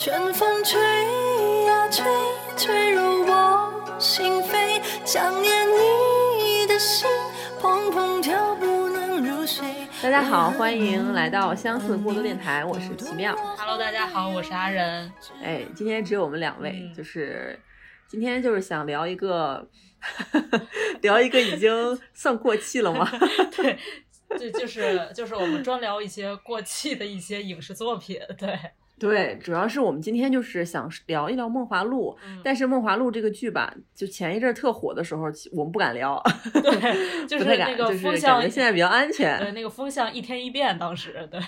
春风吹呀吹，大家好，欢迎来到相似过多电台，我是奇妙。Hello，大家好，我是阿仁。哎，今天只有我们两位，嗯就是今天就是想聊一个，聊一个已经算过气了吗？对，就就是就是我们专聊一些过气的一些影视作品。对，对，主要是我们今天就是想聊一聊《梦华录》，嗯但是《梦华录》这个剧吧，就前一阵儿特火的时候，我们不敢聊，对，就是那个就是感风向，觉现在比较安全。对那个风向一天一变，当时对，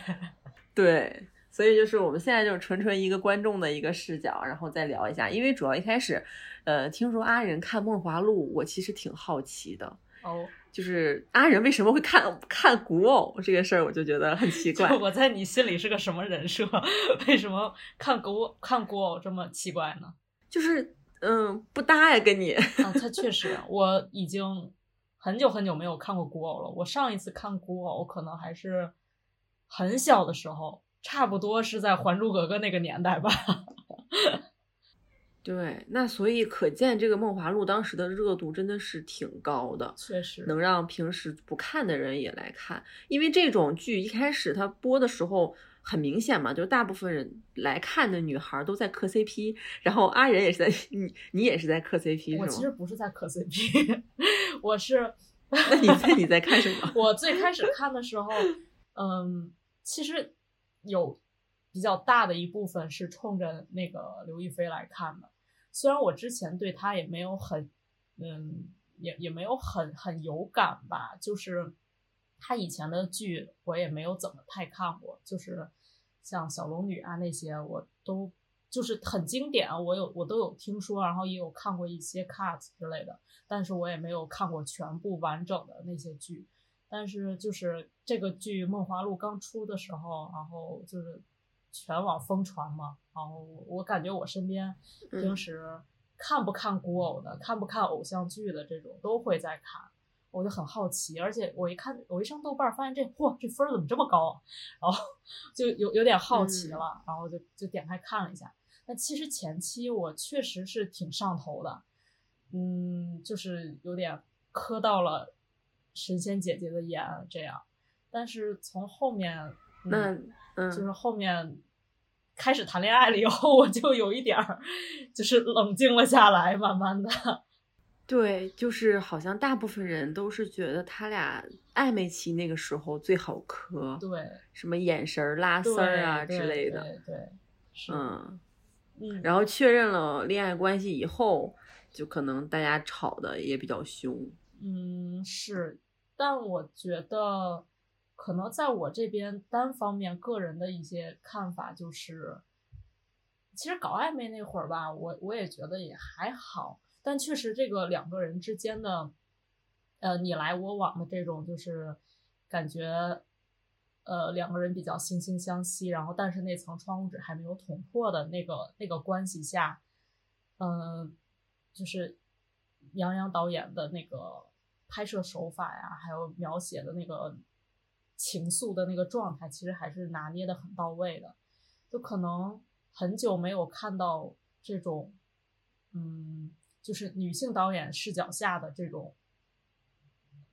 对，所以就是我们现在就是纯纯一个观众的一个视角，然后再聊一下。因为主要一开始，呃，听说阿仁看《梦华录》，我其实挺好奇的，哦，就是阿仁为什么会看看古偶这个事儿，我就觉得很奇怪。我在你心里是个什么人设？为什么看古看古偶这么奇怪呢？就是嗯，不搭呀，跟你。啊，他确实，我已经很久很久没有看过古偶了。我上一次看古偶，可能还是很小的时候，差不多是在《还珠格格》那个年代吧。对，那所以可见这个《梦华录》当时的热度真的是挺高的。确实，能让平时不看的人也来看，因为这种剧一开始它播的时候很明显嘛，就是大部分人来看的女孩都在磕 CP，然后阿仁也是在你你也是在磕 CP 我其实？不是在磕 CP，我是 那你在你在看什么？我最开始看的时候，嗯，其实有比较大的一部分是冲着那个刘亦菲来看的。虽然我之前对他也没有很，嗯，也也没有很很有感吧，就是他以前的剧我也没有怎么太看过，就是像小龙女啊那些我都就是很经典，我有我都有听说，然后也有看过一些 cut 之类的，但是我也没有看过全部完整的那些剧。但是就是这个剧《梦华录》刚出的时候，然后就是全网疯传嘛，然后我感觉我身边嗯。平时看不看古偶的、看不看偶像剧的这种都会在看，我就很好奇，而且我一看我一上豆瓣儿发现这嚯这分儿怎么这么高啊，然后就有有点好奇嗯。了，然后就就点开看了一下。但其实前期我确实是挺上头的，嗯，就是有点磕到了神仙姐姐的眼这样，但是从后面，嗯那嗯，就是后面开始谈恋爱了以后，我就有一点儿就是冷静了下来，慢慢的，对，就是好像大部分人都是觉得他俩暧昧期那个时候最好磕，对，什么眼神儿拉丝儿啊之类的，对对。嗯，然后确认了恋爱关系以后，就可能大家吵的也比较凶。嗯，是，但我觉得可能在我这边单方面个人的一些看法就是，其实搞暧昧那会儿吧，我我也觉得也还好，但确实这个两个人之间的，呃，你来我往的这种，就是感觉，呃，两个人比较惺惺相惜，然后但是那层窗户纸还没有捅破的那个那个关系下，嗯、就是杨洋导演的那个拍摄手法呀，还有描写的那个情愫的那个状态，其实还是拿捏的很到位的。就可能很久没有看到这种，嗯，就是女性导演视角下的这种，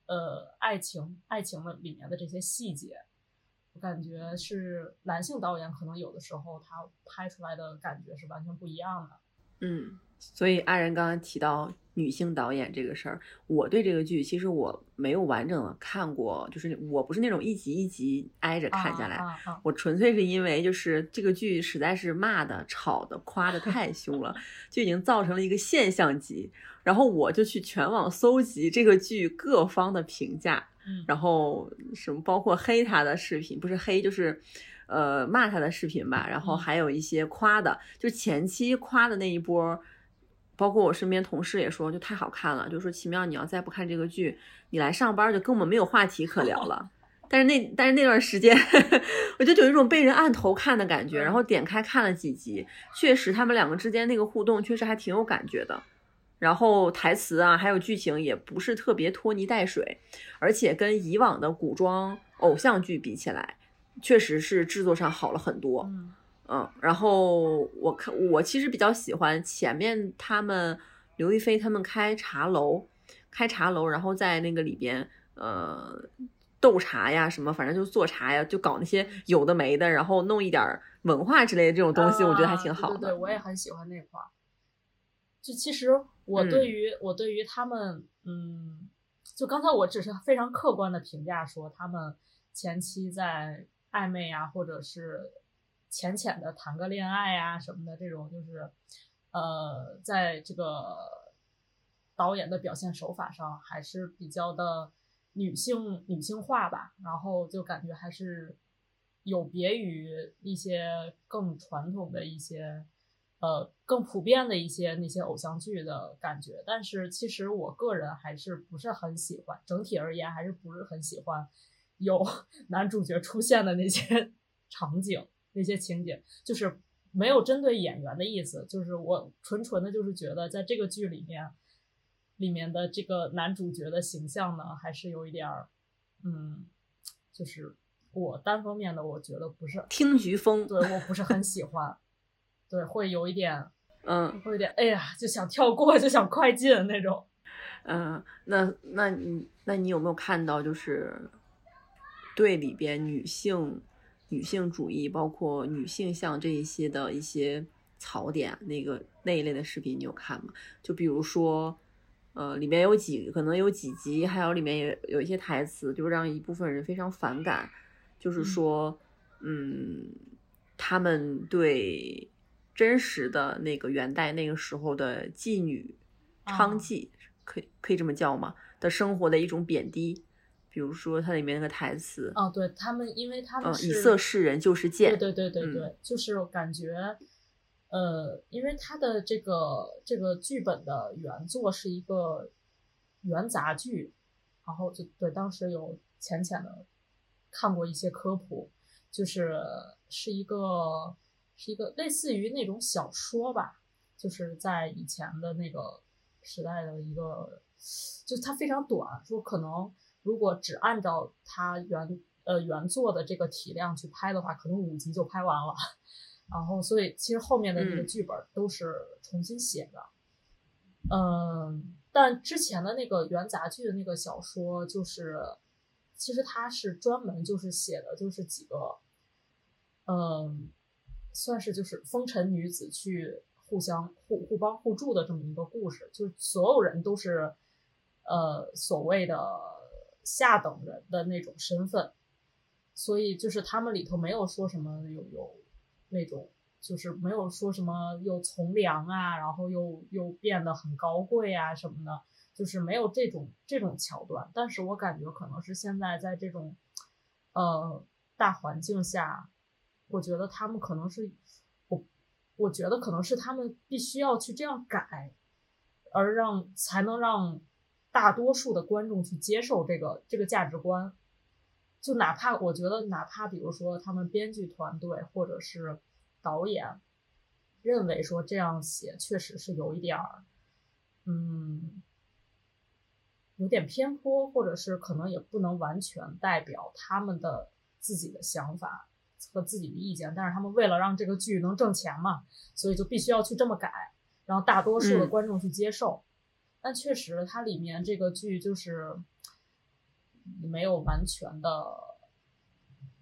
呃，爱情爱情的里面的这些细节，我感觉是男性导演可能有的时候他拍出来的感觉是完全不一样的。嗯，所以阿仁刚刚提到女性导演这个事儿，我对这个剧其实我没有完整的看过，就是我不是那种一集一集挨着看下来，啊啊啊。我纯粹是因为就是这个剧实在是骂的、吵的、夸的太凶了，就已经造成了一个现象级。然后我就去全网搜集这个剧各方的评价，嗯。然后什么包括黑他的视频，不是黑就是，呃骂他的视频吧，然后嗯。还有一些夸的，就前期夸的那一波，包括我身边同事也说就太好看了，就说奇妙你要再不看这个剧，你来上班就根本没有话题可聊了。但是那但是那段时间，我就有一种被人按头看的感觉，然后点开看了几集，确实他们两个之间那个互动确实还挺有感觉的。然后台词啊，还有剧情也不是特别拖泥带水，而且跟以往的古装偶像剧比起来，确实是制作上好了很多。嗯嗯，然后我看我其实比较喜欢前面他们刘亦菲他们开茶楼，开茶楼，然后在那个里边呃斗茶呀什么，反正就做茶呀，就搞那些有的没的，然后弄一点儿文化之类的这种东西，我觉得还挺好的。啊对对对，我也很喜欢那块儿。就其实我嗯对于、我对于他们，嗯，就刚才我只是非常客观的评价说他们前期在暧昧啊，或者是浅浅的谈个恋爱啊什么的这种，就是呃，在这个导演的表现手法上还是比较的女性女性化吧，然后就感觉还是有别于一些更传统的一些。呃，更普遍的一些那些偶像剧的感觉，但是其实我个人还是不是很喜欢，整体而言还是不是很喜欢有 男主角出现的那些 场景、那些情节，就是没有针对演员的意思，就是我纯纯的就是觉得在这个剧里面，里面的这个男主角的形象呢，还是有一点儿，嗯，就是我单方面的我觉得不是，听菊风，对我不是很喜欢。对，会有一点，嗯会有点，哎呀，就想跳过，就想快进那种。嗯，那那你那你有没有看到就是对里边女性女性主义，包括女性向这一些的一些槽点，那个那一类的视频你有看吗？就比如说，呃，里面有几可能有几集，还有里面也有一些台词，就让一部分人非常反感，就是说，嗯，他们对真实的那个元代那个时候的妓女、娼啊妓，可以可以这么叫吗？的生活的一种贬低，比如说它里面那个台词，哦，对他们，因为他们以色示人就是贱，对对对对嗯对，就是感觉，呃，因为他的这个这个剧本的原作是一个元杂剧，然后就对当时有浅浅的看过一些科普，就是是一个是一个类似于那种小说吧，就是在以前的那个时代的一个，就它非常短，说可能如果只按照它原呃原作的这个体量去拍的话，可能五集就拍完了。然后，所以其实后面的那个嗯剧本都是重新写的。嗯，但之前的那个原杂剧的那个小说，就是其实它是专门就是写的就是几个，嗯，算是就是风尘女子去互相互互帮互助的这么一个故事，就是所有人都是呃所谓的下等人的那种身份，所以就是他们里头没有说什么有有那种。就是没有说什么又从良啊，然后又又变得很高贵啊什么的，就是没有这种这种桥段。但是我感觉可能是现在在这种呃大环境下，我觉得他们可能是我我觉得可能是他们必须要去这样改，而让才能让大多数的观众去接受这个这个价值观。就哪怕我觉得，哪怕比如说他们编剧团队或者是导演认为说这样写确实是有一点儿，嗯，有点偏颇，或者是可能也不能完全代表他们的自己的想法和自己的意见。但是他们为了让这个剧能挣钱嘛，所以就必须要去这么改，让大多数的嗯观众去接受。但确实，它里面这个剧就是没有完全的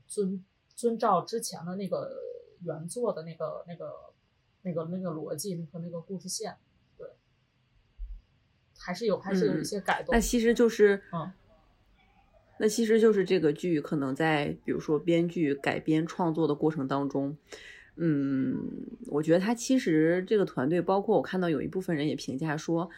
遵遵照之前的那个原作的那个那个那个那个逻辑和那个故事线，对，还是有还是有一些改动。那其实就是，嗯，那其实就是这个剧可能在比如说编剧改编创作的过程当中，嗯，我觉得他其实这个团队，包括我看到有一部分人也评价说，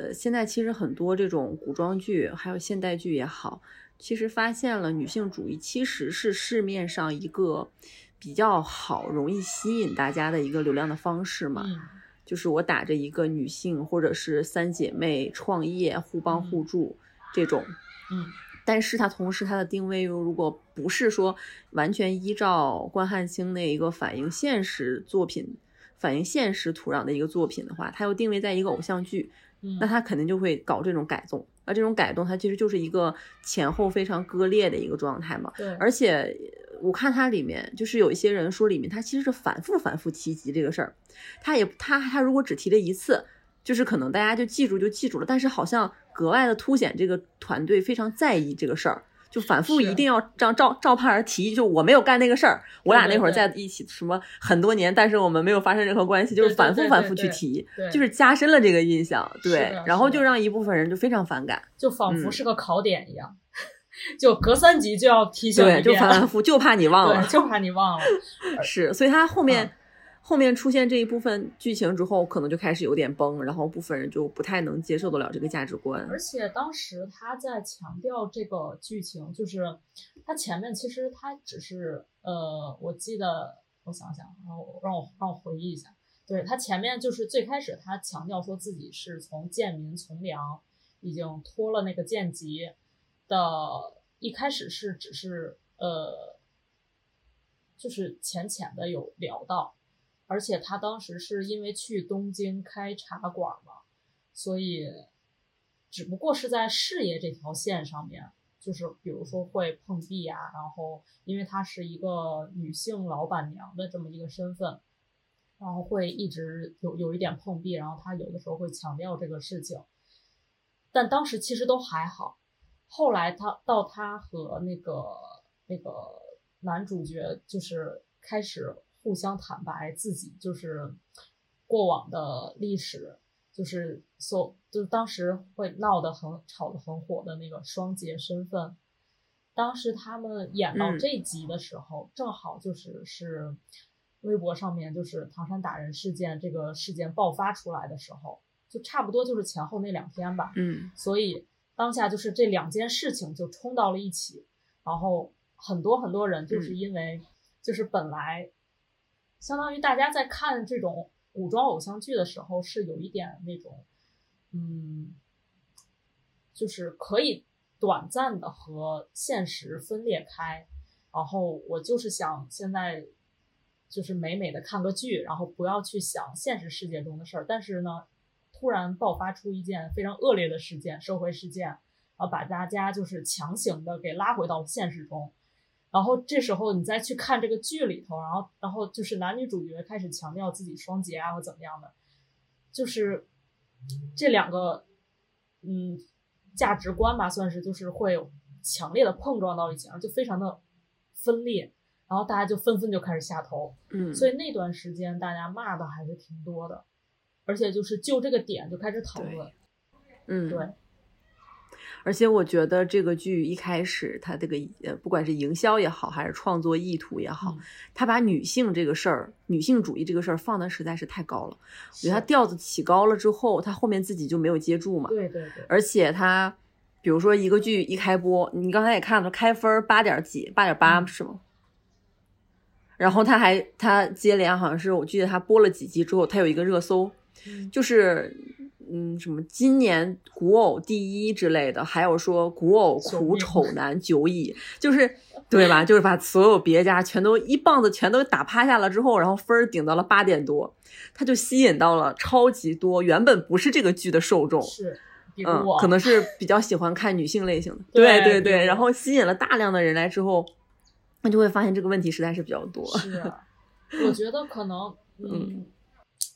呃，现在其实很多这种古装剧还有现代剧也好，其实发现了女性主义其实是市面上一个比较好、容易吸引大家的一个流量的方式嘛。嗯就是我打着一个女性或者是三姐妹创业互帮互助这种，嗯但是它同时它的定位又如果不是说完全依照关汉卿那一个反映现实作品、反映现实土壤的一个作品的话，它又定位在一个偶像剧，嗯那他肯定就会搞这种改动。而这种改动，它其实就是一个前后非常割裂的一个状态嘛。对，而且我看它里面，就是有一些人说里面他其实是反复反复提及这个事儿，他也他他如果只提了一次，就是可能大家就记住就记住了，但是好像格外的凸显这个团队非常在意这个事儿。就反复一定要照照照盼儿提，就我没有干那个事儿，我俩那会儿在一起什么很多年，但是我们没有发生任何关系，就是反复反复去提，就是加深了这个印象，对，然后就让一部分人就非常反感，就仿佛嗯。是个考点一样，就隔三集就要提醒对，就反反复复，就怕你忘了，，就怕你忘了。是，所以他后面、嗯后面出现这一部分剧情之后，可能就开始有点崩，然后部分人就不太能接受得了这个价值观。而且当时他在强调这个剧情，就是他前面其实他只是呃，我记得我想想，然后让我让我回忆一下，对他前面就是最开始他强调说自己是从贱民从良，已经脱了那个贱籍的，一开始是只是呃，就是浅浅的有聊到，而且他当时是因为去东京开茶馆嘛。所以只不过是在事业这条线上面，就是比如说会碰壁啊，然后因为她是一个女性老板娘的这么一个身份，然后会一直有有一点碰壁，然后她有的时候会强调这个事情，但当时其实都还好，后来他到他和那个那个男主角就是开始互相坦白自己就是过往的历史。就是所就是当时会闹得很吵得很火的那个双节身份，当时他们演到嗯这集的时候，正好就是是微博上面就是唐山打人事件这个事件爆发出来的时候，就差不多就是前后那两天吧。嗯所以当下就是这两件事情就冲到了一起，然后很多很多人就是因为就是本来相当于大家在看这种古装偶像剧的时候是有一点那种，嗯，就是可以短暂的和现实分裂开，然后我就是想现在就是美美的看个剧，然后不要去想现实世界中的事儿，但是呢，突然爆发出一件非常恶劣的事件，社会事件，然后把大家就是强行的给拉回到了现实中。然后这时候你再去看这个剧里头，然后然后就是男女主角开始强调自己双节啊或怎么样的，就是这两个嗯价值观吧，算是就是会有强烈的碰撞到一起，然后就非常的分裂，然后大家就纷纷就开始下头，嗯，所以那段时间大家骂的还是挺多的，而且就是就这个点就开始讨论，嗯对。而且我觉得这个剧一开始它这个呃，不管是营销也好，还是创作意图也好，嗯它把女性这个事儿、女性主义这个事儿放的实在是太高了。我觉得它调子起高了之后，它后面自己就没有接住嘛。对对对，而且它，比如说一个剧一开播，你刚才也看了，开分八点几，八点八嗯是吗？然后他还他接连好像是我记得他播了几集之后，他有一个热搜，嗯就是嗯什么今年古偶第一之类的，还有说古偶苦丑 男久矣，就是对吧？就是把所有别家全都一棒子全都打趴下了之后，然后分儿顶到了八点多，他就吸引到了超级多原本不是这个剧的受众。是，嗯，，可能是 比较喜欢看女性类型的，对 比对对，然后吸引了大量的人来之后，那就会发现这个问题实在是比较多。是，啊我觉得可能，嗯，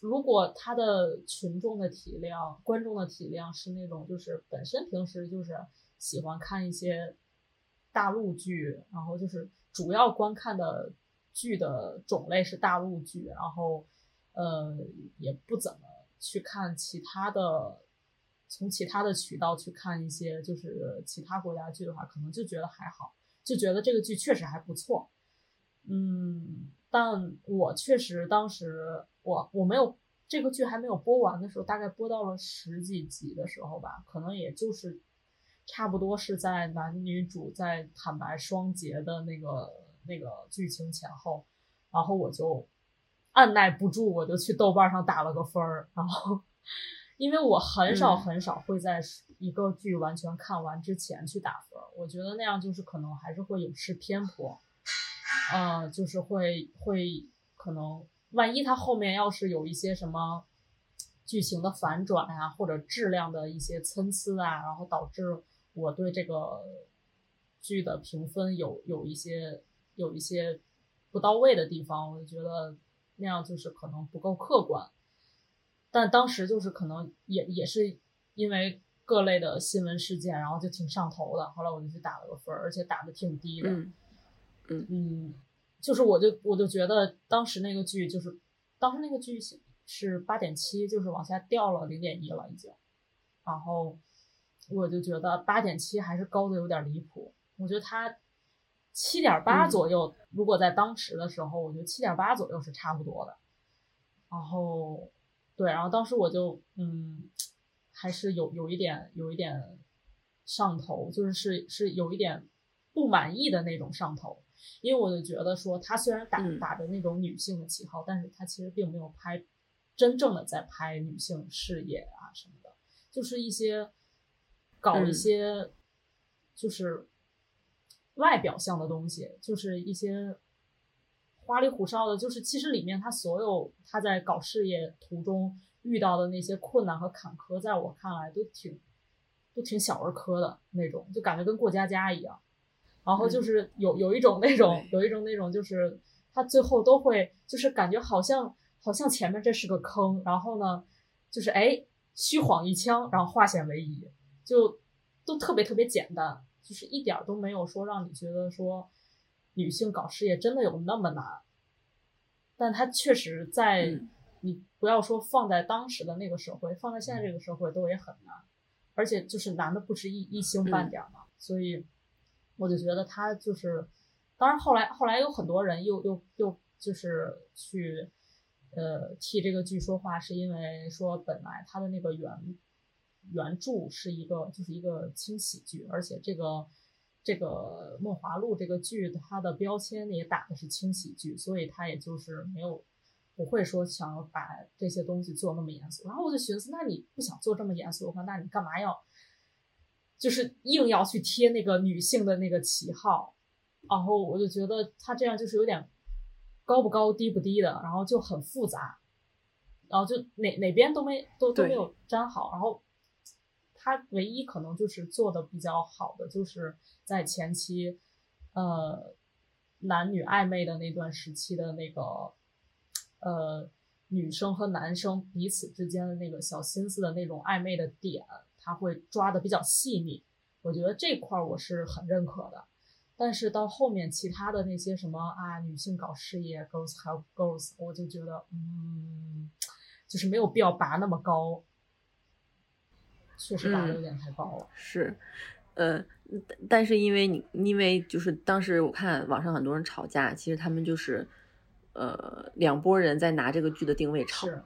如果他的群众的体量、观众的体量是那种，就是本身平时就是喜欢看一些大陆剧，然后就是主要观看的剧的种类是大陆剧，然后呃也不怎么去看其他的。从其他的渠道去看一些就是其他国家剧的话，可能就觉得还好，就觉得这个剧确实还不错。嗯，但我确实当时我我没有这个剧还没有播完的时候，大概播到了十几集的时候吧，可能也就是差不多是在男女主在坦白双节的那个那个剧情前后，然后我就按耐不住，我就去豆瓣上打了个分儿，然后。因为我很少嗯很少会在一个剧完全看完之前去打分儿，我觉得那样就是可能还是会有失偏颇，呃，就是会会可能万一它后面要是有一些什么剧情的反转啊，或者质量的一些参差啊，然后导致我对这个剧的评分有有一些有一些不到位的地方，我就觉得那样就是可能不够客观。但当时就是可能也也是因为各类的新闻事件，然后就挺上头的。后来我就去打了个分儿，而且打的挺低的。嗯嗯，就是我就我就觉得当时那个剧就是当时那个剧是是八点七，就是往下掉了零点一了已经。然后我就觉得八点七还是高的有点离谱。我觉得它七点八嗯左右，如果在当时的时候，我觉得七点八左右是差不多的。然后对，然后当时我就嗯，还是有有一点有一点上头，就是是是有一点不满意的那种上头，因为我就觉得说他虽然打嗯。打着那种女性的旗号，但是他其实并没有拍真正的在拍女性事业啊什么的，就是一些搞一嗯。些就是外表像的东西，就是一些花里胡哨的，就是其实里面他所有他在搞事业途中遇到的那些困难和坎坷，在我看来都挺都挺小儿科的那种，就感觉跟过家家一样。然后就是有有一种那种有一种那种就是他最后都会就是感觉好像好像前面这是个坑，然后呢就是哎虚晃一枪，然后化险为夷，就都特别特别简单，就是一点儿都没有说让你觉得说女性搞事业真的有那么难。但它确实在嗯。你不要说放在当时的那个社会，放在现在这个社会都也很难，而且就是难的不止一一星半点儿嘛，所以我就觉得他就是，当然后来后来有很多人又又又就是去呃替这个剧说话，是因为说本来他的那个原原著是一个就是一个轻喜剧，而且这个这个《梦华录》这个剧它的标签也打的是轻喜剧，所以他也就是没有不会说想要把这些东西做那么严肃。然后我就寻思，那你不想做这么严肃的话，那你干嘛要就是硬要去贴那个女性的那个旗号？然后我就觉得他这样就是有点高不高低不低的，然后就很复杂，然后就哪哪边都没都都没有粘好，然后他唯一可能就是做的比较好的，就是在前期，呃，男女暧昧的那段时期的那个，呃，女生和男生彼此之间的那个小心思的那种暧昧的点，他会抓的比较细腻。我觉得这块儿我是很认可的。但是到后面其他的那些什么啊，女性搞事业，girls help girls，我就觉得，嗯，就是没有必要拔那么高，确实拔的有点太高了。是，呃，但但是因为你，因为就是当时我看网上很多人吵架，其实他们就是，呃，两拨人在拿这个剧的定位吵，是，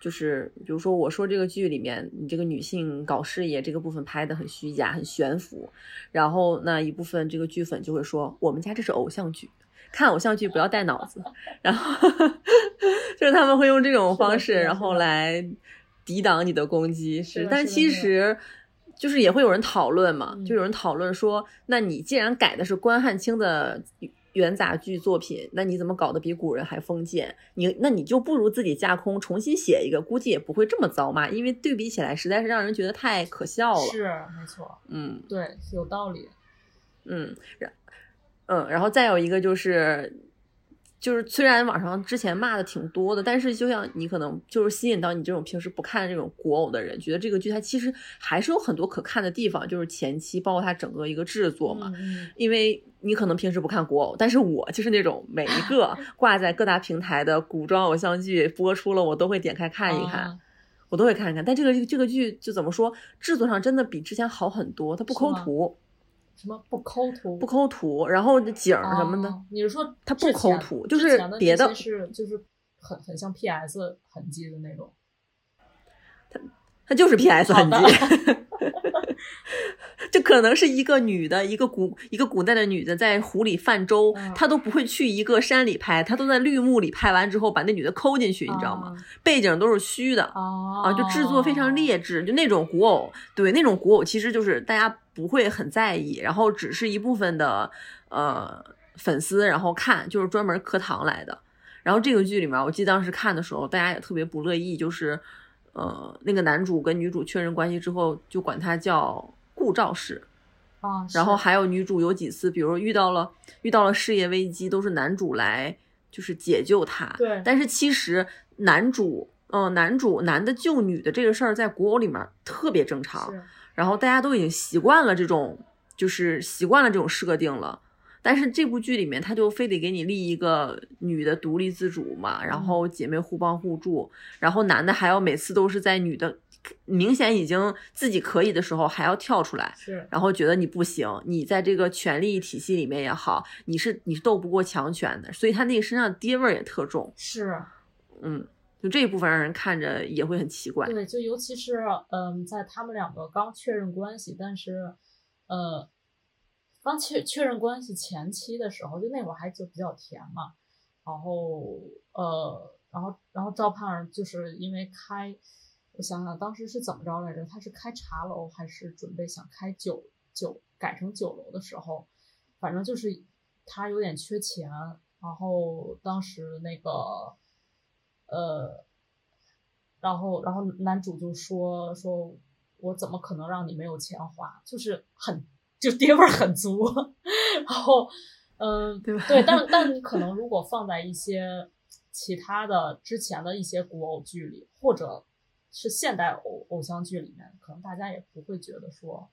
就是比如说我说这个剧里面，你这个女性搞事业这个部分拍的很虚假、很悬浮，然后那一部分这个剧粉就会说，我们家这是偶像剧。看偶像剧不要带脑子，然后 就是他们会用这种方式，然后来抵挡你的攻击。是的但其实就是也会有人讨论嘛，嗯就有人讨论说，那你既然改的是关汉卿的元杂剧作品，那你怎么搞得比古人还封建？你那你就不如自己架空重新写一个，估计也不会这么糟嘛。因为对比起来，实在是让人觉得太可笑了。是没错，嗯对，有道理。嗯，然嗯，然后再有一个就是。就是虽然网上之前骂的挺多的，但是就像你可能就是吸引到你这种平时不看这种古偶的人，觉得这个剧它其实还是有很多可看的地方，就是前期包括它整个一个制作嘛。嗯嗯因为你可能平时不看古偶，但是我就是那种每一个 挂在各大平台的古装偶像剧播出了，我都会点开看一看，啊我都会看一看。但这个这个剧就怎么说，制作上真的比之前好很多，它不抠图，什么不抠图？不抠图，然后景儿什么的，哦你是说它不抠图就是别的是就是很很像 PS 痕迹的那种？它就是 PS 痕好迹。就 可能是一个女的，一个古一个古代的女的在湖里泛舟，嗯她都不会去一个山里拍，她都在绿幕里拍完之后把那女的抠进去，你知道吗？背景都是虚的哦啊，就制作非常劣质，就那种古偶，对那种古偶其实就是大家不会很在意，然后只是一部分的呃粉丝然后看，就是专门磕糖来的。然后这个剧里面，我记得当时看的时候，大家也特别不乐意，就是呃那个男主跟女主确认关系之后，就管他叫顾兆氏。啊，是然后还有女主有几次，比如遇到了遇到了事业危机，都是男主来就是解救她。对但是其实男主，嗯、男主男的救女的这个事儿，在古偶里面特别正常。然后大家都已经习惯了这种，就是习惯了这种设定了。但是这部剧里面，他就非得给你立一个女的独立自主嘛，然后姐妹互帮互助，然后男的还要每次都是在女的明显已经自己可以的时候，还要跳出来，是。然后觉得你不行，你在这个权力体系里面也好，你是你是斗不过强权的，所以他那个身上爹味儿也特重，是，嗯，就这一部分让人看着也会很奇怪，对，就尤其是嗯，在他们两个刚确认关系，但是呃，刚确确认关系前期的时候，就那会儿还就比较甜嘛，然后呃，然后然后赵盼儿就是因为开，我想想当时是怎么着来着？他是开茶楼还是准备想开酒酒改成酒楼的时候，反正就是他有点缺钱，然后当时那个呃。然后，然后男主就说说，我怎么可能让你没有钱花？就是很就爹味儿很足。然后，嗯，对对，但但你可能如果放在一些其他的之前的一些古偶剧里，或者是现代偶偶像剧里面，可能大家也不会觉得说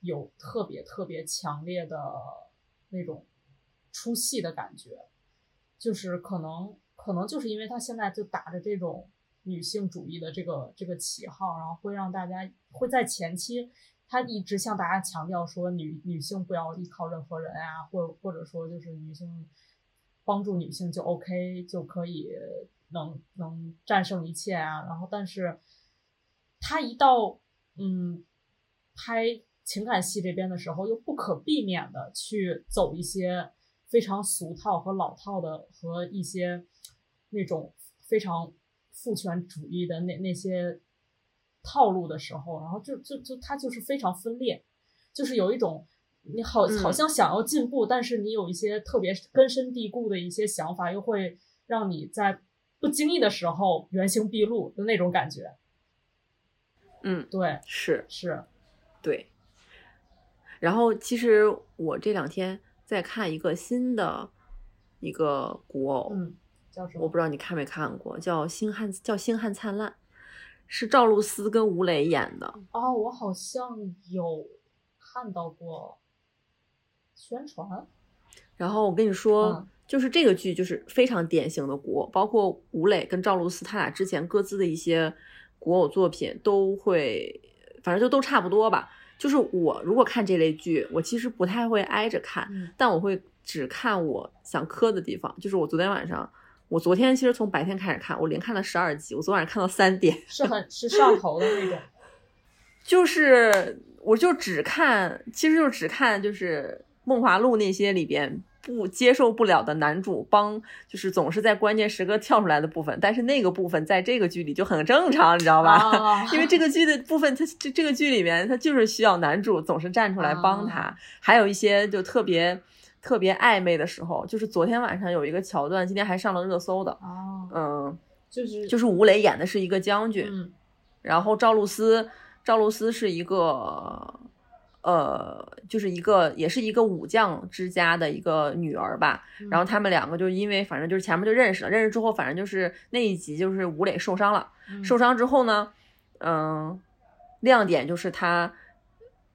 有特别特别强烈的那种出戏的感觉，就是可能可能就是因为他现在就打着这种女性主义的这个这个旗号，然后会让大家会在前期，他一直向大家强调说女女性不要依靠任何人啊，或或者说就是女性帮助女性就 OK 就可以能能战胜一切啊，然后但是他一到嗯拍情感戏这边的时候，又不可避免的去走一些非常俗套和老套的和一些那种非常父权主义的那那些套路的时候，然后就就就他就是非常分裂，就是有一种你好嗯好像想要进步，但是你有一些特别根深蒂固的一些想法，又会让你在不经意的时候原形毕露的那种感觉。嗯，对，是是，对。然后其实我这两天在看一个新的一个古偶，嗯，叫什么？我不知道你看没看过，叫《星汉》，叫《星汉灿烂》，是赵露思跟吴磊演的。哦，我好像有看到过宣传。然后我跟你说，嗯就是这个剧就是非常典型的古偶，包括吴磊跟赵露思他俩之前各自的一些古偶作品都会，反正就都差不多吧。就是我如果看这类剧，我其实不太会挨着看，嗯但我会只看我想磕的地方。就是我昨天晚上，我昨天其实从白天开始看，我连看了十二集，我昨晚上看到三点。是很是上头的那种。就是我就只看，其实就只看就是《梦华录》那些里边不接受不了的男主帮，就是总是在关键时刻跳出来的部分，但是那个部分在这个剧里就很正常，你知道吧？啊 因为这个剧的部分，它这这个剧里面，它就是需要男主总是站出来帮他，啊还有一些就特别特别暧昧的时候，就是昨天晚上有一个桥段，今天还上了热搜的，哦，嗯，就是就是吴磊演的是一个将军，嗯然后赵露思，赵露思是一个，呃，就是一个也是一个武将之家的一个女儿吧。嗯然后他们两个就因为反正就是前面就认识了，认识之后反正就是那一集就是吴磊受伤了，嗯受伤之后呢，嗯、亮点就是他，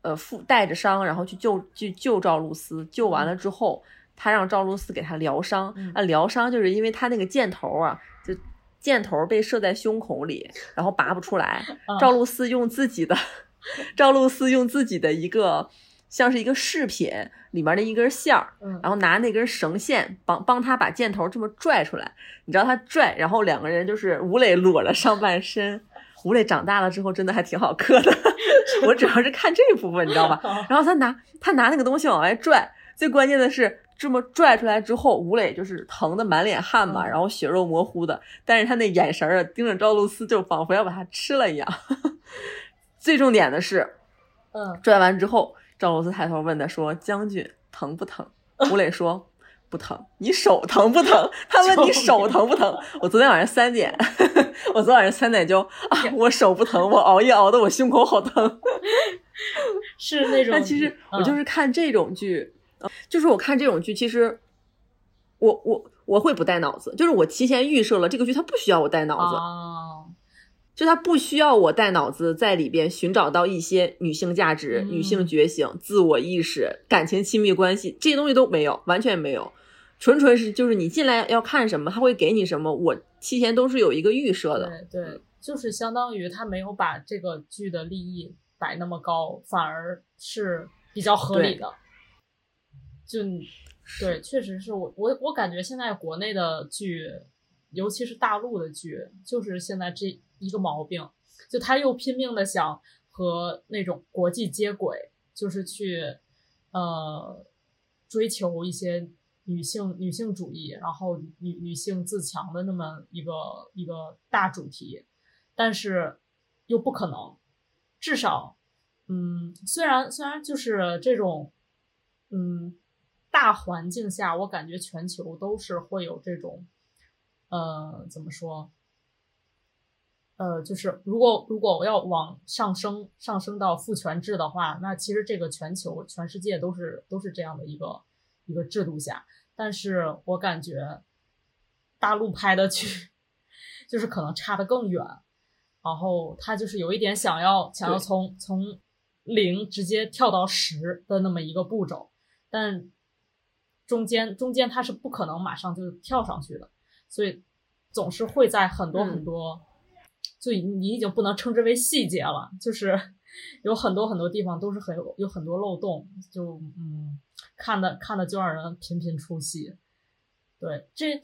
呃，负带着伤然后去救去救赵露思，救完了之后。他让赵露思给他疗伤，嗯啊，疗伤就是因为他那个箭头啊，就箭头被射在胸口里，然后拔不出来。嗯赵露思用自己的，赵露思用自己的一个像是一个饰品里面的一根线儿，嗯然后拿那根绳线帮帮他把箭头这么拽出来。你知道他拽，然后两个人就是吴磊裸了上半身，胡磊长大了之后真的还挺好磕的。我主要是看这一部分，你知道吧？然后他拿他拿那个东西往外拽，最关键的是这么拽出来之后，吴磊就是疼的满脸汗嘛，嗯然后血肉模糊的，但是他那眼神儿啊，盯着赵露思，就仿佛要把他吃了一样。最重点的是，嗯，拽完之后，赵露思抬头问他说：“将军疼不疼？”吴磊说：“不疼。”你手疼不疼？他问你手疼不疼？我昨天晚上三点，我昨天晚上三点就啊，我手不疼，我熬夜熬的我胸口好疼。是那种。但其实我就嗯是看这种剧，呃就是我看这种剧，其实我我我会不带脑子，就是我提前预设了这个剧它不需要我带脑子，哦，就它不需要我带脑子在里边寻找到一些女性价值、嗯女性觉醒、自我意识、感情亲密关系这些东西都没有，完全没有，纯纯是就是你进来要看什么，他会给你什么，我提前都是有一个预设的。对对，就是相当于他没有把这个剧的利益摆那么高，反而是比较合理的。就对，确实是我我我感觉现在国内的剧，尤其是大陆的剧，就是现在这一个毛病，就他又拼命的想和那种国际接轨，就是去呃追求一些女性女性主义，然后女女性自强的那么一个一个大主题，但是又不可能，至少，嗯，虽然虽然就是这种，嗯，大环境下，我感觉全球都是会有这种，呃，怎么说？呃，就是如果如果我要往上升上升到父权制的话，那其实这个全球全世界都是都是这样的一个一个制度下，但是我感觉大陆拍的剧就是可能差得更远，然后他就是有一点想要想要从从零直接跳到十的那么一个步骤，但中间中间他是不可能马上就跳上去的，所以总是会在很多嗯。很多，就已你已经不能称之为细节了，就是 有很多很多地方都是很有有很多漏洞，就嗯看的看的就让人频频出戏。对，这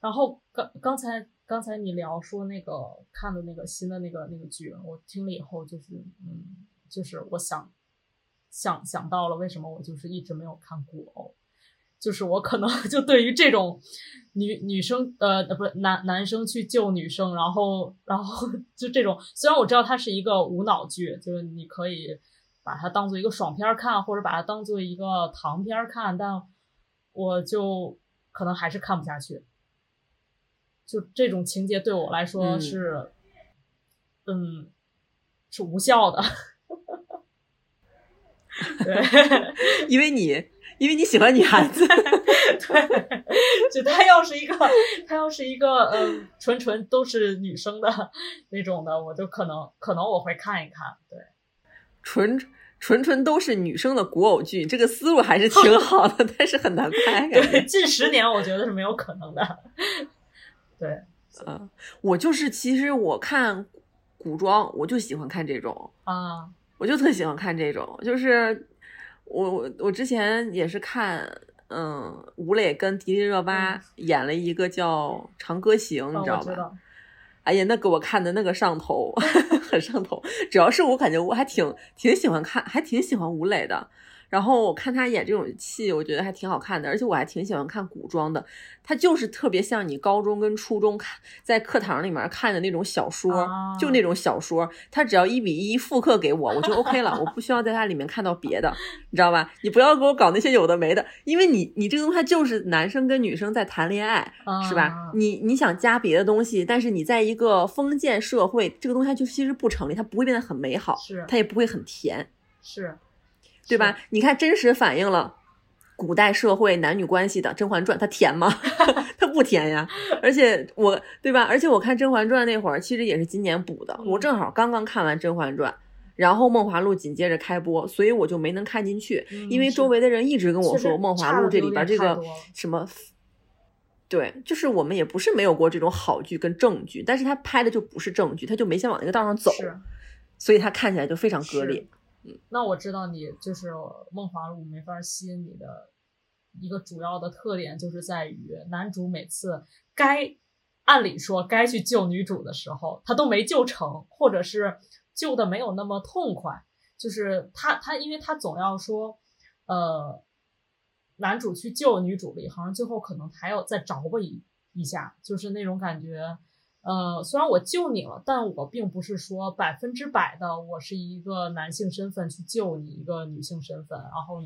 然后刚刚才刚才你聊说那个看的那个新的那个那个剧，我听了以后就是嗯，就是我想想想到了为什么我就是一直没有看古偶，就是我可能 就对于这种女女生呃不是男男生去救女生，然后然后 就这种，虽然我知道它是一个无脑剧，就是你可以把它当做一个爽片看，或者把它当做一个糖片看，但我就可能还是看不下去。就这种情节对我来说嗯是，嗯，是无效的。对，因为你因为你喜欢女孩子，对，就他要是一个，他要是一个，嗯，纯纯都是女生的那种的，我就可能可能我会看一看。对，纯纯纯都是女生的古偶剧，这个思路还是挺 好的，但是很难拍，对，。近十年我觉得是没有可能的。对嗯，我就是其实我看古装，我就喜欢看这种，啊，我就特喜欢看这种，就是我我我之前也是看，嗯，吴磊跟迪丽热巴嗯演了一个叫《长歌行》，啊你知道吧？哎呀，那给我看的那个上头，很上头。主要是我感觉我还挺挺喜欢看，还挺喜欢吴磊的。然后我看他演这种戏，我觉得还挺好看的，而且我还挺喜欢看古装的。他就是特别像你高中跟初中看在课堂里面看的那种小说，啊就那种小说，他只要一比一复刻给我，我就 OK 了，我不需要在它里面看到别的，你知道吧？你不要给我搞那些有的没的，因为你你这个东西它就是男生跟女生在谈恋爱，是吧啊？你你想加别的东西，但是你在一个封建社会，这个东西它就其实不成立，它不会变得很美好，是它也不会很甜，是，对吧？你看，真实反映了古代社会男女关系的《甄嬛传》，它甜吗？它不甜呀。而且我，对吧？而且我看《甄嬛传》那会儿，其实也是今年补的，嗯我正好刚刚看完《甄嬛传》。然后《梦华录》紧接着开播，所以我就没能看进去，嗯因为周围的人一直跟我说《梦华录》这里边这个什么，对，就是我们也不是没有过这种好剧跟正剧，但是他拍的就不是正剧，他就没想往那个道上走，所以他看起来就非常割裂。那我知道你就是《梦华录》没法吸引你的一个主要的特点，就是在于男主每次该按理说该去救女主的时候，他都没救成，或者是救的没有那么痛快。就是他他，因为他总要说，呃，男主去救女主了，好像最后可能还要再着吧一一下，就是那种感觉。呃，虽然我救你了，但我并不是说百分之百的我是一个男性身份去救你一个女性身份，然后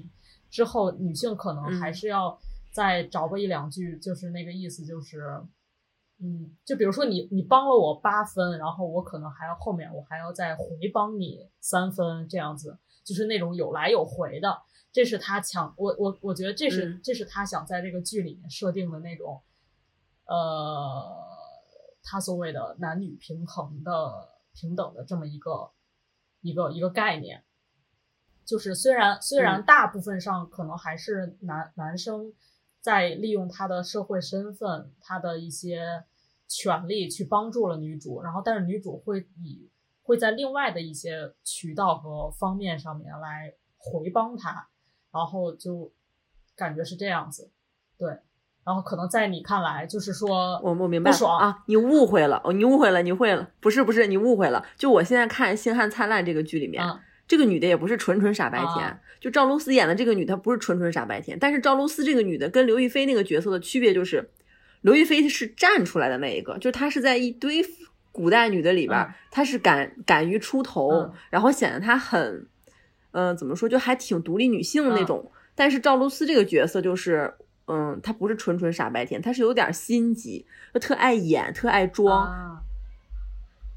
之后女性可能还是要再找吧一两句，就是那个意思，就是，嗯，就比如说你你帮了我八分，然后我可能还要后面我还要再回帮你三分，这样子，就是那种有来有回的，这是他强，我我我觉得这是这是他想在这个剧里面设定的那种，呃。他所谓的男女平衡的平等的这么一个一个一个概念，就是虽然虽然大部分上可能还是男男生在利用他的社会身份、他的一些权利去帮助了女主，然后但是女主会以会在另外的一些渠道和方面上面来回帮他，然后就感觉是这样子，对。然后可能在你看来，就是说我我明白啊，你误会了哦，你误会了，你误会了，不是不是，你误会了。就我现在看《星汉灿烂》这个剧里面，这个女的也不是纯纯傻白甜。就赵露思演的这个女，她不是纯纯傻白甜。但是赵露思这个女的跟刘亦菲那个角色的区别就是，刘亦菲是站出来的那一个，就是她是在一堆古代女的里边，她是敢敢于出头，然后显得她很，嗯，怎么说，就还挺独立女性的那种。但是赵露思这个角色就是。嗯，他不是纯纯傻白甜，他是有点心机，就特爱演，特爱装，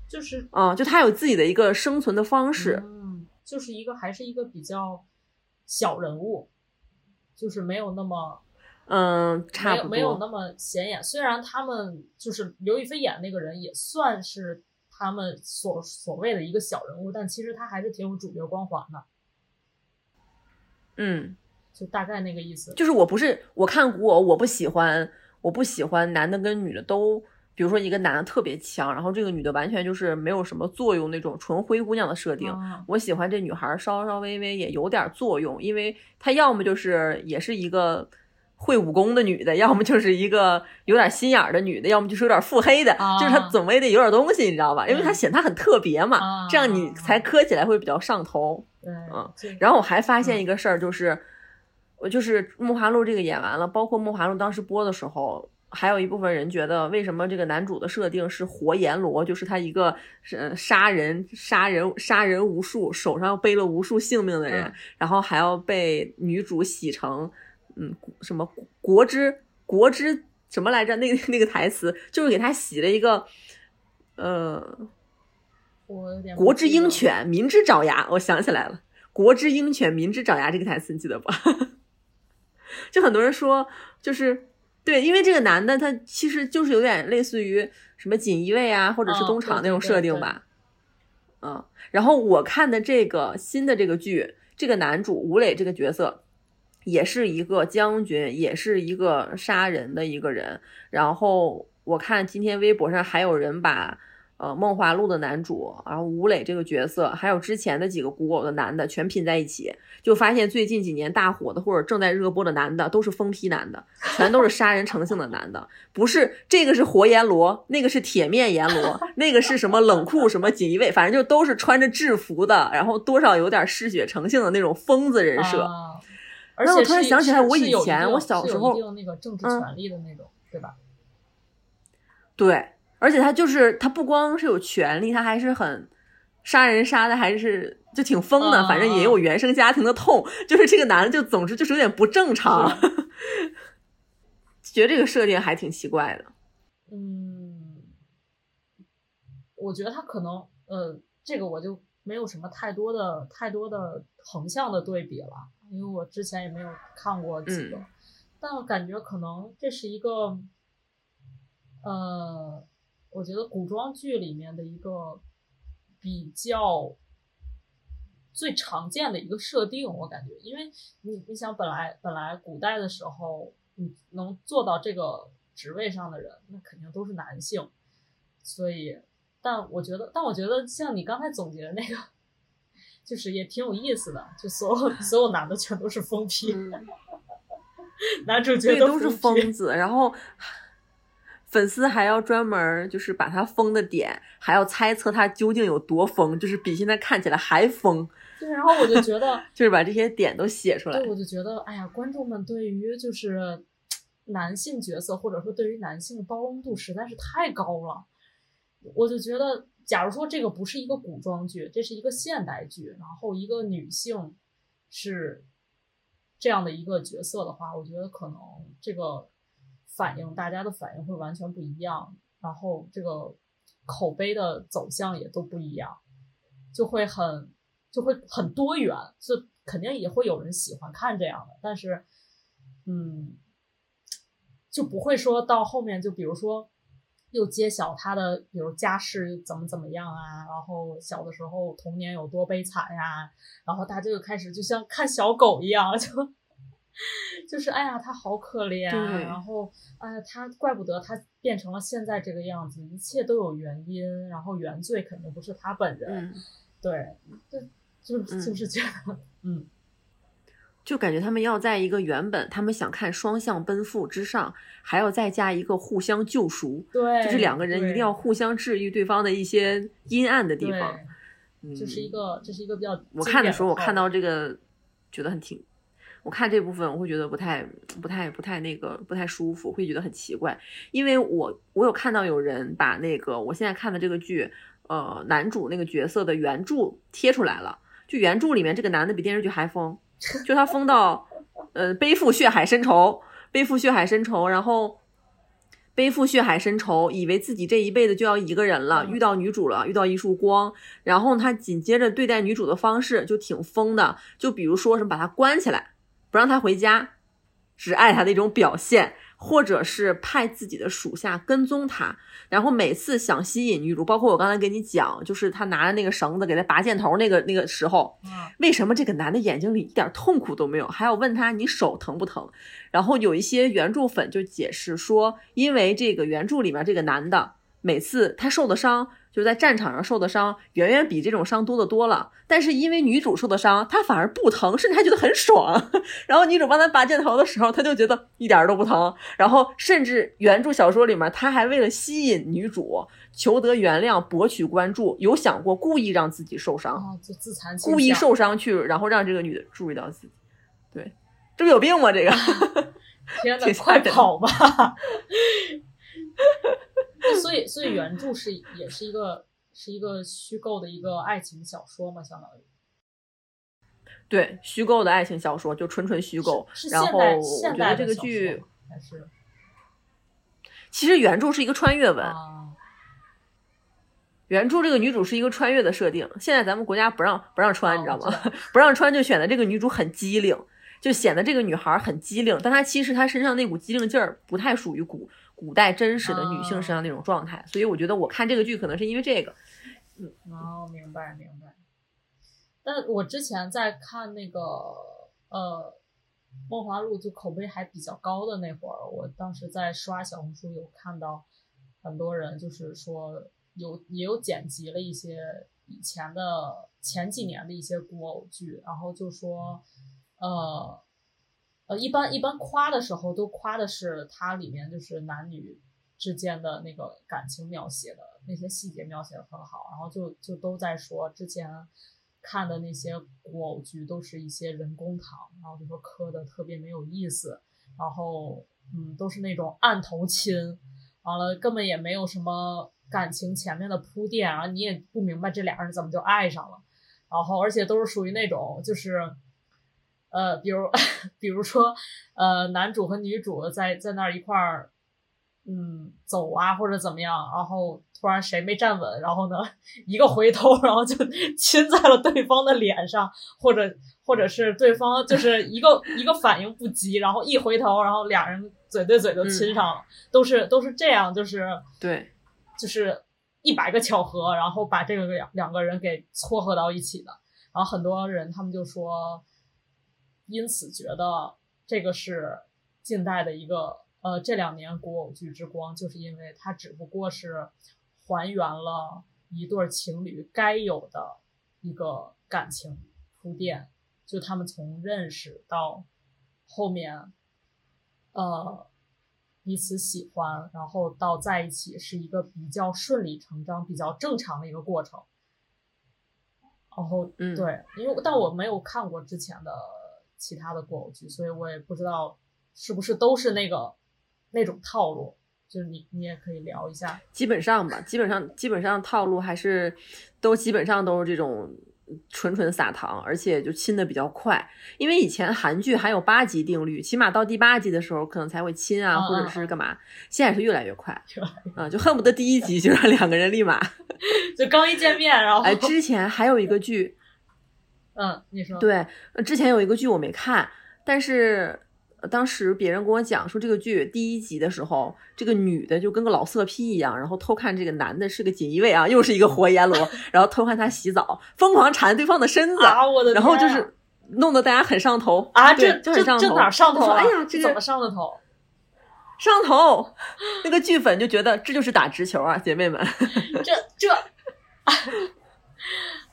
就是嗯，就他有自己的一个生存的方式，嗯，就是一个还是一个比较小人物，就是没有那么，嗯，差不多没有那么显眼。虽然他们就是刘亦菲演那个人也算是他们所所谓的一个小人物，但其实他还是挺有主角光环的，嗯。就大概那个意思，就是我不是我看古偶，我不喜欢，我不喜欢男的跟女的都，比如说一个男的特别强，然后这个女的完全就是没有什么作用那种纯灰姑娘的设定。我喜欢这女孩稍稍微微也有点作用，因为她要么就是也是一个会武功的女的，要么就是一个有点心眼的女的，要么就是有点腹黑的，就是她总也得有点东西，你知道吧？因为她显她很特别嘛，这样你才磕起来会比较上头。嗯，然后我还发现一个事儿就是。我就是《梦华录》这个演完了，包括《梦华录》当时播的时候，还有一部分人觉得，为什么这个男主的设定是活阎罗，就是他一个是杀人、杀人、杀人无数，手上背了无数性命的人，然后还要被女主洗成，嗯，什么国之国之什么来着？那个那个台词就是给他洗了一个，呃，国之鹰犬，民之爪牙。我想起来了，国之鹰犬，民之爪牙这个台词你记得不？就很多人说，就是对，因为这个男的他其实就是有点类似于什么锦衣卫啊，或者是东厂那种设定吧。嗯，然后我看的这个新的这个剧，这个男主吴磊这个角色也是一个将军，也是一个杀人的一个人。然后我看今天微博上还有人把。呃，《梦华录》的男主，然后吴磊这个角色，还有之前的几个古偶的男的，全拼在一起，就发现最近几年大火的或者正在热播的男的，都是疯批男的，全都是杀人成性的男的，不是这个是活阎罗，那个是铁面阎罗，那个是什么冷酷什么锦衣卫，反正就都是穿着制服的，然后多少有点嗜血成性的那种疯子人设。啊而且我突然想起来，我以前我小时候那个政治权利的那种，对吧？对。而且他就是他不光是有权利，他还是很杀人杀的，还是就挺疯的。反正也有原生家庭的痛，就是这个男的就总之就是有点不正常，觉得这个设定还挺奇怪的。嗯，我觉得他可能呃，这个我就没有什么太多的太多的横向的对比了，因为我之前也没有看过几个，但我感觉可能这是一个呃。我觉得古装剧里面的一个比较最常见的一个设定，我感觉，因为你你想，本来本来古代的时候，你能做到这个职位上的人，那肯定都是男性，所以，但我觉得，但我觉得像你刚才总结的那个，就是也挺有意思的，就所有所有男的全都是疯批，男主角都是疯子，然后。粉丝还要专门就是把他疯的点，还要猜测他究竟有多疯，就是比现在看起来还疯，对，然后我就觉得，就是把这些点都写出来对，。我就觉得，哎呀，观众们对于就是男性角色或者说对于男性的包容度实在是太高了。我就觉得，假如说这个不是一个古装剧，这是一个现代剧，然后一个女性是这样的一个角色的话，我觉得可能这个反应，大家的反应会完全不一样，然后这个口碑的走向也都不一样，就会很就会很多元，就肯定也会有人喜欢看这样的，但是，嗯，就不会说到后面，就比如说又揭晓他的，比如家世怎么怎么样啊，然后小的时候童年有多悲惨呀、然后大家就开始就像看小狗一样，就 就是哎呀，他好可怜，对然后哎呀，他怪不得他变成了现在这个样子，一切都有原因，然后原罪肯定不是他本人，嗯，对，就就嗯就是觉得，嗯，就感觉他们要在一个原本他们想看双向奔赴之上，还要再加一个互相救赎，对，就是两个人一定要互相治愈对方的一些阴暗的地方。对，嗯，这是一个这是一个比较我看的时候，我看到这个，觉得很挺。我看这部分，我会觉得不太、不太、不太那个，不太舒服，会觉得很奇怪。因为我我有看到有人把那个我现在看的这个剧，呃，男主那个角色的原著贴出来了。就原著里面这个男的比电视剧还疯，就他疯到，呃，背负血海深仇，背负血海深仇，然后背负血海深仇，以为自己这一辈子就要一个人了，遇到女主了，遇到一束光，然后他紧接着对待女主的方式就挺疯的，就比如说什么把她关起来，不让他回家，只爱他的一种表现，或者是派自己的属下跟踪他，然后每次想吸引女主，包括我刚才给你讲，就是他拿着那个绳子给他拔箭头那个那个时候，嗯为什么这个男的眼睛里一点痛苦都没有？还要问他你手疼不疼？然后有一些原著粉就解释说，因为这个原著里面这个男的每次他受的伤，就在战场上受的伤，远远比这种伤多得多了。但是因为女主受的伤，她反而不疼，甚至还觉得很爽。然后女主帮他拔箭头的时候，他就觉得一点儿都不疼。然后甚至原著小说里面，他还为了吸引女主，求得原谅，博取关注，有想过故意让自己受伤。哦，就自残故意受伤去，然后让这个女的注意到自己。对，这不有病吗？这个 天呐挺，吓人的快跑吧！所以，所以原著是 也是一个是一个虚构的一个爱情小说嘛，相当于对虚构的爱情小说就纯纯虚构。然后我觉得这个剧还是其实原著是一个穿越文，啊，原著这个女主是一个穿越的设定。现在咱们国家不让不让穿，哦你知道吗？不让穿就显得这个女主很机灵，就显得这个女孩很机灵，但她其实她身上那股机灵劲儿不太属于古古代真实的女性身上那种状态。所以我觉得我看这个剧可能是因为这个。嗯哦，明白明白。但我之前在看那个呃《梦华录》，就口碑还比较高的那会儿，我当时在刷小红书有看到很多人就是说有也有剪辑了一些以前的前几年的一些古偶剧，然后就说呃呃一般一般夸的时候都夸的是它里面就是男女之间的那个感情描写的那些细节描写的很好，然后就就都在说之前看的那些古偶剧都是一些人工糖，然后就说磕的特别没有意思，然后嗯都是那种按头亲，完了根本也没有什么感情前面的铺垫，然后你也不明白这俩人怎么就爱上了，然后而且都是属于那种就是。呃，比如，比如说，呃，男主和女主在在那儿一块儿，嗯，走啊或者怎么样，然后突然谁没站稳，然后呢，一个回头，然后就 亲在了对方的脸上，或者或者是对方就是一个一个反应不及，然后一回头，然后俩人嘴对嘴就亲上了，都是都是这样，就是对，就是一百个巧合，然后把这个两两个人给撮合到一起的。然后很多人他们就说，因此觉得这个是近代的一个呃这两年古偶剧之光，就是因为它只不过是还原了一对情侣该有的一个感情铺垫，就他们从认识到后面，呃，彼此喜欢，然后到在一起是一个比较顺理成章、比较正常的一个过程。然后，嗯对，因为但我没有看过之前的其他的古偶剧，所以我也不知道是不是都是那个那种套路。就是你你也可以聊一下，基本上吧，基本上基本上套路还是都基本上都是这种纯纯撒糖，而且就亲的比较快。因为以前韩剧还有八集定律，起码到第八集的时候可能才会亲啊，嗯或者嗯是干嘛。现在是越来越快 是吧？啊，就恨不得第一集就让两个人立马。就刚一见面，然后，哎，之前还有一个剧，嗯，你说，对，呃之前有一个剧我没看，但是。呃当时别人跟我讲说，这个剧第一集的时候，这个女的就跟个老色批一样，然后偷看这个男的是个锦衣卫啊，又是一个活阎罗，然后偷看他洗澡，疯狂缠对方的身子，啊，我的然后就是弄得大家很上头啊，对这这这就很上头。哪上头啊？哎呀，这个怎么上的头？上头，那个剧粉就觉得这就是打直球啊，姐妹们，这这，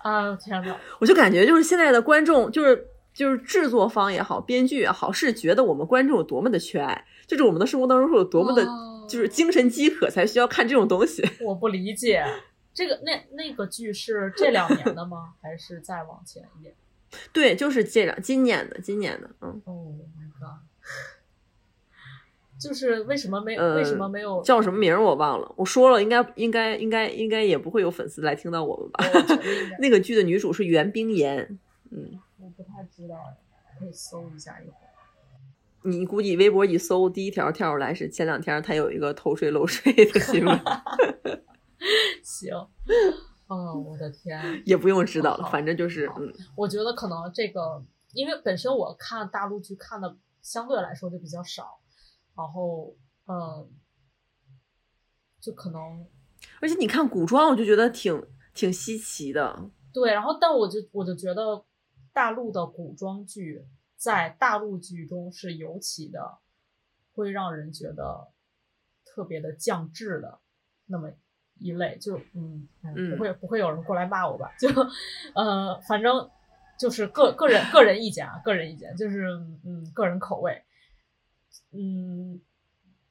啊天哪！我就感觉就是现在的观众就是。就是制作方也好，编剧也好，是觉得我们观众有多么的缺爱，就是我们的生活当中是有多么的，哦就是精神饥渴才需要看这种东西。我不理解，这个那那个剧是这两年的吗？还是再往前一点？对，就是这两今年的，今年的，嗯，哦、my god！就是为什么没、呃为什么没有？叫什么名儿我忘了，我说了，应该应该应该应该也不会有粉丝来听到我们吧？那个剧的女主是袁冰妍，嗯，我不太知道，可以搜一下一会儿。你估计微博一搜，第一条跳出来是前两天她有一个偷税漏税的新闻 行，哦，我的天！也不用知道了，反正就是嗯，我觉得可能这个，因为本身我看大陆剧看的相对来说就比较少，然后嗯，就可能而且你看古装，我就觉得挺挺稀奇的，对，然后但我就我就觉得大陆的古装剧在大陆剧中是尤其的会让人觉得特别的降智的那么一类，就嗯哎嗯不会不会有人过来骂我吧？就呃反正就是个个人个人意见啊，个人意见就是嗯个人口味，嗯。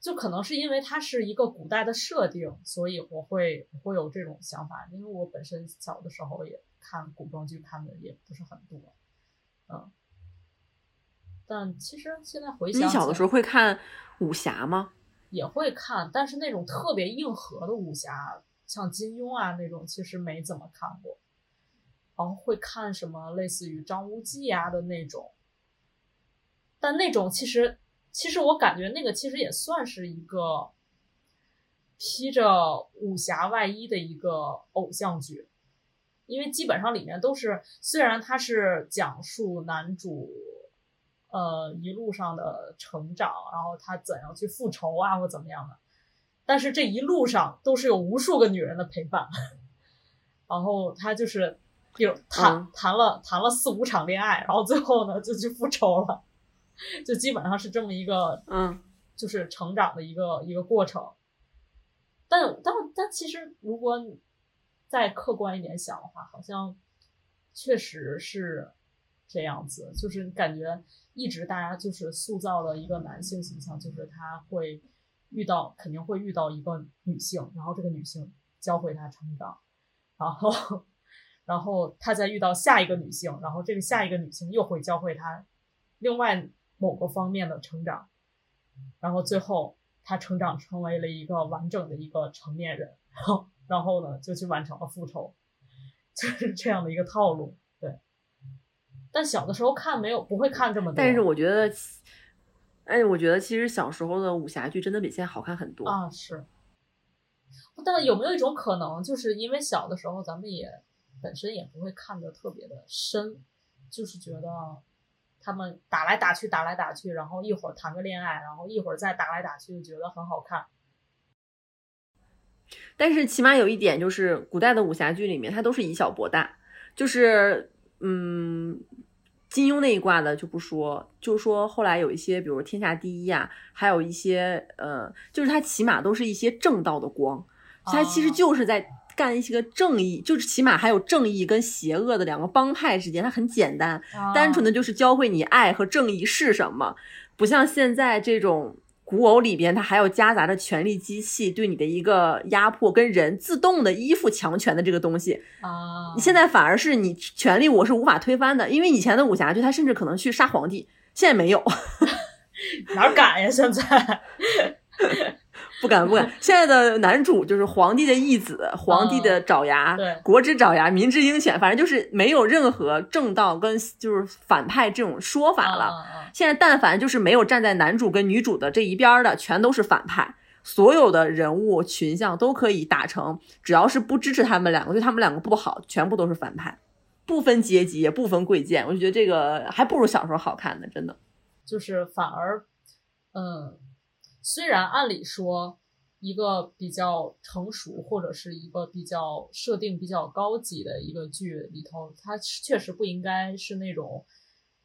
就可能是因为它是一个古代的设定，所以我会我会有这种想法。因为我本身小的时候也看古装剧，看的也不是很多，嗯。但其实现在回想，你小的时候会看武侠吗？也会看，但是那种特别硬核的武侠，像金庸啊那种，其实没怎么看过。然后会看什么类似于张无忌啊的那种，但那种其实其实我感觉那个其实也算是一个披着武侠外衣的一个偶像剧，因为基本上里面都是虽然它是讲述男主呃一路上的成长，然后他怎样去复仇啊或怎么样的，但是这一路上都是有无数个女人的陪伴，然后他就是比如谈、嗯。谈了谈了四五场恋爱，然后最后呢就去复仇了，就基本上是这么一个嗯，就是成长的一个一个过程。但但但其实，如果你再客观一点想的话，好像确实是这样子，就是感觉一直大家就是塑造了一个男性形象，就是他会遇到肯定会遇到一个女性，然后这个女性教会他成长，然后 然后他再遇到下一个女性，然后这个下一个女性又会教会他另外某个方面的成长，然后最后他成长成为了一个完整的一个成年人，然后然后呢就去完成了复仇，就是这样的一个套路。对，但小的时候看没有不会看这么多，但是我觉得，哎，我觉得其实小时候的武侠剧真的比现在好看很多。啊是，但有没有一种可能，就是因为小的时候咱们也本身也不会看得特别的深，就是觉得他们打来打去，打来打去，然后一会儿谈个恋爱，然后一会儿再打来打去，就觉得很好看。但是起码有一点就是，古代的武侠剧里面它都是以小博大，就是嗯，金庸那一挂的就不说，就说后来有一些，比如天下第一啊，还有一些呃，就是它起码都是一些正道的光，它其实哦就是在干一些个正义，就是起码还有正义跟邪恶的两个帮派之间，它很简单，单纯的就是教会你爱和正义是什么，不像现在这种。古偶里边它还要夹杂着权力机器对你的一个压迫，跟人自动的依附强权的这个东西。啊，你现在反而是你权力我是无法推翻的，因为以前的武侠剧他甚至可能去杀皇帝，现在没有。哪敢呀？现在不敢不敢，现在的男主就是皇帝的义子，皇帝的爪牙，国之爪牙，民之鹰犬，反正就是没有任何正道跟就是反派这种说法了。现在但凡就是没有站在男主跟女主的这一边儿的，全都是反派。所有的人物群像都可以打成，只要是不支持他们两个，对他们两个不好，全部都是反派，不分阶级，也不分贵贱。我就觉得这个还不如小时候好看呢，真的。就是反而，嗯，虽然按理说一个比较成熟或者是一个比较设定比较高级的一个剧里头，它确实不应该是那种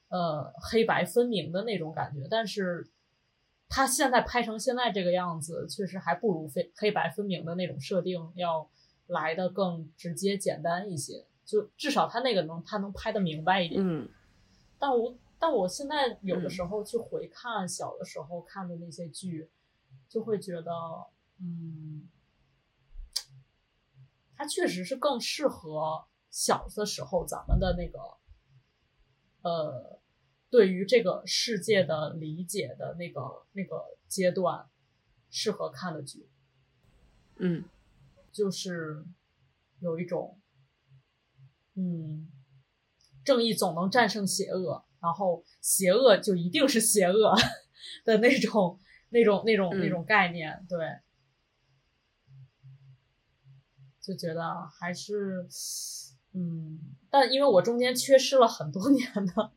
呃黑白分明的那种感觉，但是它现在拍成现在这个样子，确实还不如非黑白分明的那种设定要来的更直接简单一些，就至少它那个能它能拍得明白一点。嗯。但我但我现在有的时候去回看小的时候看的那些剧，就会觉得，嗯，它确实是更适合小的时候咱们的那个，呃，对于这个世界的理解的那个那个阶段适合看的剧，嗯。就是有一种，嗯，正义总能战胜邪恶，然后邪恶就一定是邪恶的那种、那种、那种、嗯那种概念，对，就觉得还是，嗯，但因为我中间缺失了很多年的、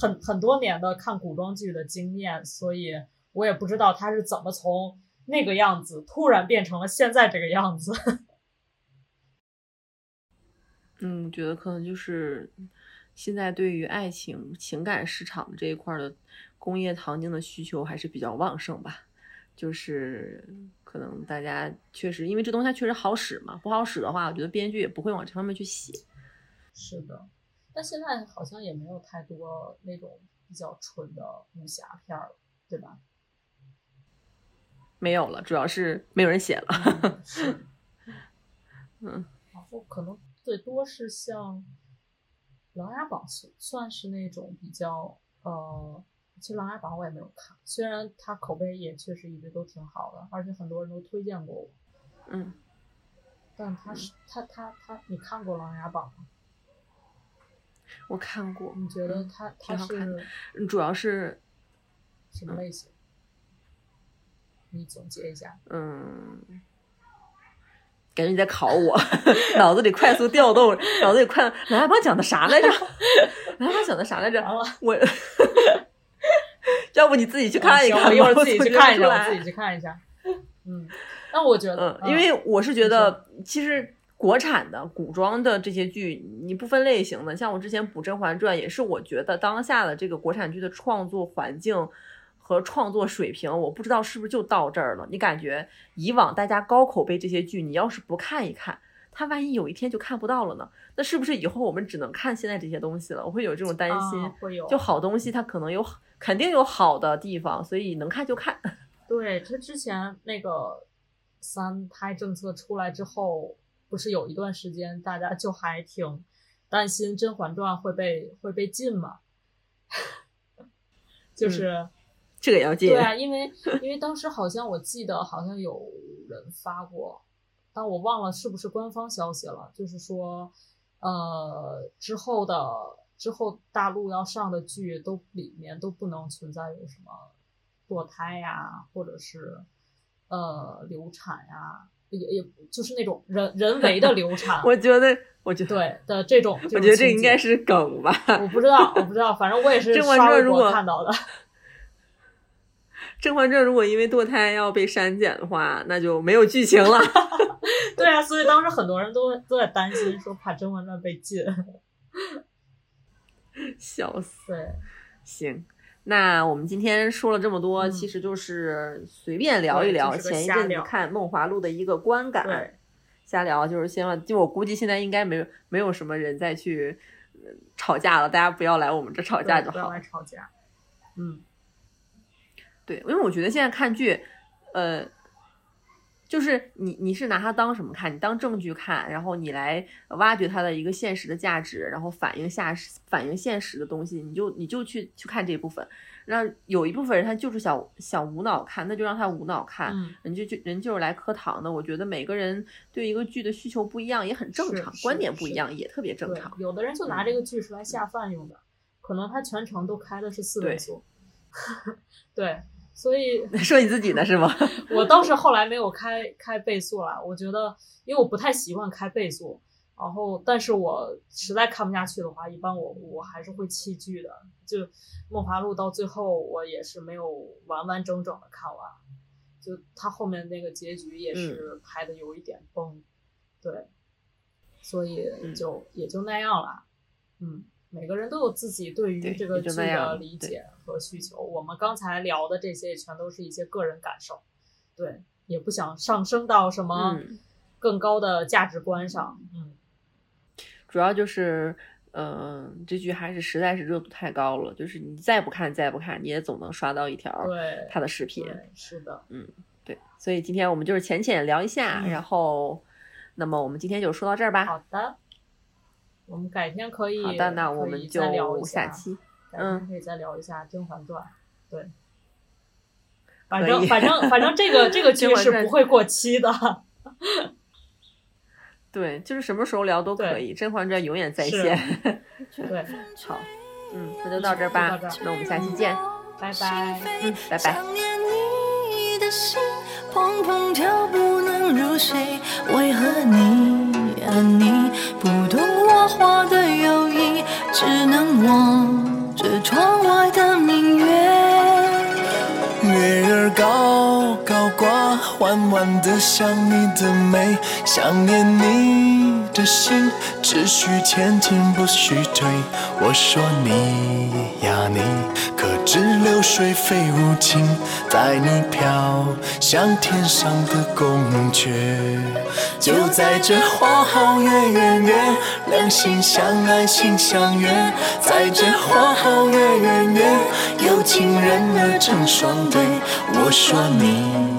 很很多年的看古装剧的经验，所以我也不知道他是怎么从那个样子突然变成了现在这个样子。嗯，觉得可能就是现在对于爱情情感市场的这一块儿的工业糖精的需求还是比较旺盛吧。就是可能大家确实因为这东西它确实好使嘛，不好使的话，我觉得编剧也不会往这方面去写。是的，但现在好像也没有太多那种比较纯的武侠片儿了，对吧？没有了，主要是没有人写了。嗯，然后可能最多是像《琅琊榜》算算是那种比较呃，其实《琅琊榜》我也没有看，虽然它口碑也确实一直都挺好的，而且很多人都推荐过我，嗯，但它是它它它，你看过《琅琊榜》吗？我看过，你觉得嗯它它挺好看的是嗯主要是什么类型？你总结一下。嗯，感觉你在考我，脑子里快速调动，脑子里快。琅琊榜讲的啥来着？琅琊榜讲的啥来着？我，要不你自己去看一看一会儿自己去看一下，我自己去看一下。嗯，那我觉得，嗯，因为我是觉得，其实国产的古装的这些剧，你不分类型的，像我之前补《甄嬛传》，也是我觉得当下的这个国产剧的创作环境和创作水平，我不知道是不是就到这儿了。你感觉以往大家高口碑这些剧，你要是不看一看，它万一有一天就看不到了呢？那是不是以后我们只能看现在这些东西了？我会有这种担心。啊会有就好东西，它可能有肯定有好的地方，所以能看就看。对，他之前那个三胎政策出来之后，不是有一段时间大家就还挺担心《甄嬛传》会被会被禁嘛？就是、这个也要戒。对啊，因为因为当时好像我记得好像有人发过，但我忘了是不是官方消息了，就是说，呃，之后的之后大陆要上的剧都里面都不能存在有什么堕胎呀、或者是呃流产呀、也也就是那种人人为的流产，我觉得，我觉得，对的这种，我觉得这应该是梗吧。我不知道，我不知道，反正我也 是刷微博传如果看到的。《甄嬛传》如果因为堕胎要被删减的话，那就没有剧情了。对啊，所以当时很多人都都在担心，说怕《甄嬛传》被禁。笑死。对，行，那我们今天说了这么多，嗯其实就是随便聊一聊前一阵子看《梦华录》的一个观感。对，瞎聊就是希望，就我估计现在应该没有没有什么人再去呃吵架了，大家不要来我们这吵架就好对不要来。吵架。嗯，对，因为我觉得现在看剧，呃，就是你你是拿它当什么看？你当证据看，然后你来挖掘它的一个现实的价值，然后反映下反映现实的东西，你就你就去去看这部分。那有一部分人他就是想想无脑看，那就让他无脑看，嗯人就就人就是来磕糖的。我觉得每个人对一个剧的需求不一样，也很正常，观点不一样也特别正常，。有的人就拿这个剧出来下饭用的，可能他全程都开的是四位对速。对，所以 说你自己的是吗？我倒是后来没有开开倍速了，我觉得因为我不太习惯开倍速，然后但是我实在看不下去的话，一般我我还是会弃剧的。就《梦华录》到最后我也是没有完完整整的看完，就它后面那个结局也嗯是拍的有一点崩，对，所以嗯就、也就那样了，嗯。每个人都有自己对于这个剧的理解和需求。我们刚才聊的这些，全都是一些个人感受。对，也不想上升到什么嗯更高的价值观上。嗯，主要就是，嗯、这剧还是实在是热度太高了，就是你再不看再不看，你也总能刷到一条对，他的视频。对，是的，嗯对，所以今天我们就是浅浅聊一下，嗯然后，那么我们今天就说到这儿吧。好的，我们改天可以好的，那我们就再聊一下期。改天嗯可以再聊一下《甄嬛传》。对，反正反正反正这个这个剧 是不会过期的。对，就是什么时候聊都可以，《甄嬛传》永远在线。对，好，嗯，那就到这儿吧这儿，那我们下期见。拜拜。嗯，拜拜。想念你的心砰砰跳，不能入睡。为何你但你不懂我话的友谊，只能望着窗外的弯弯的像你的美，想念你的心，只许前进不许退。我说你呀你，可知流水非无情，带你飘向天上的宫阙。就在这花好月圆夜，两心相爱心相悦，在这花好月圆夜，有情人儿成双对。我说你，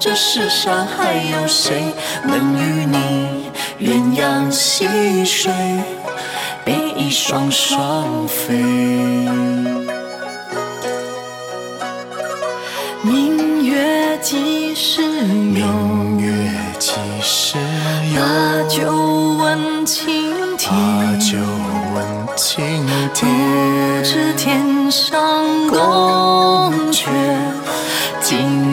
这世上还有谁能与你鸳鸯戏水，比翼双双飞？明月几时有？明月几时有？把酒问青天。把酒问青不天。知天上宫阙，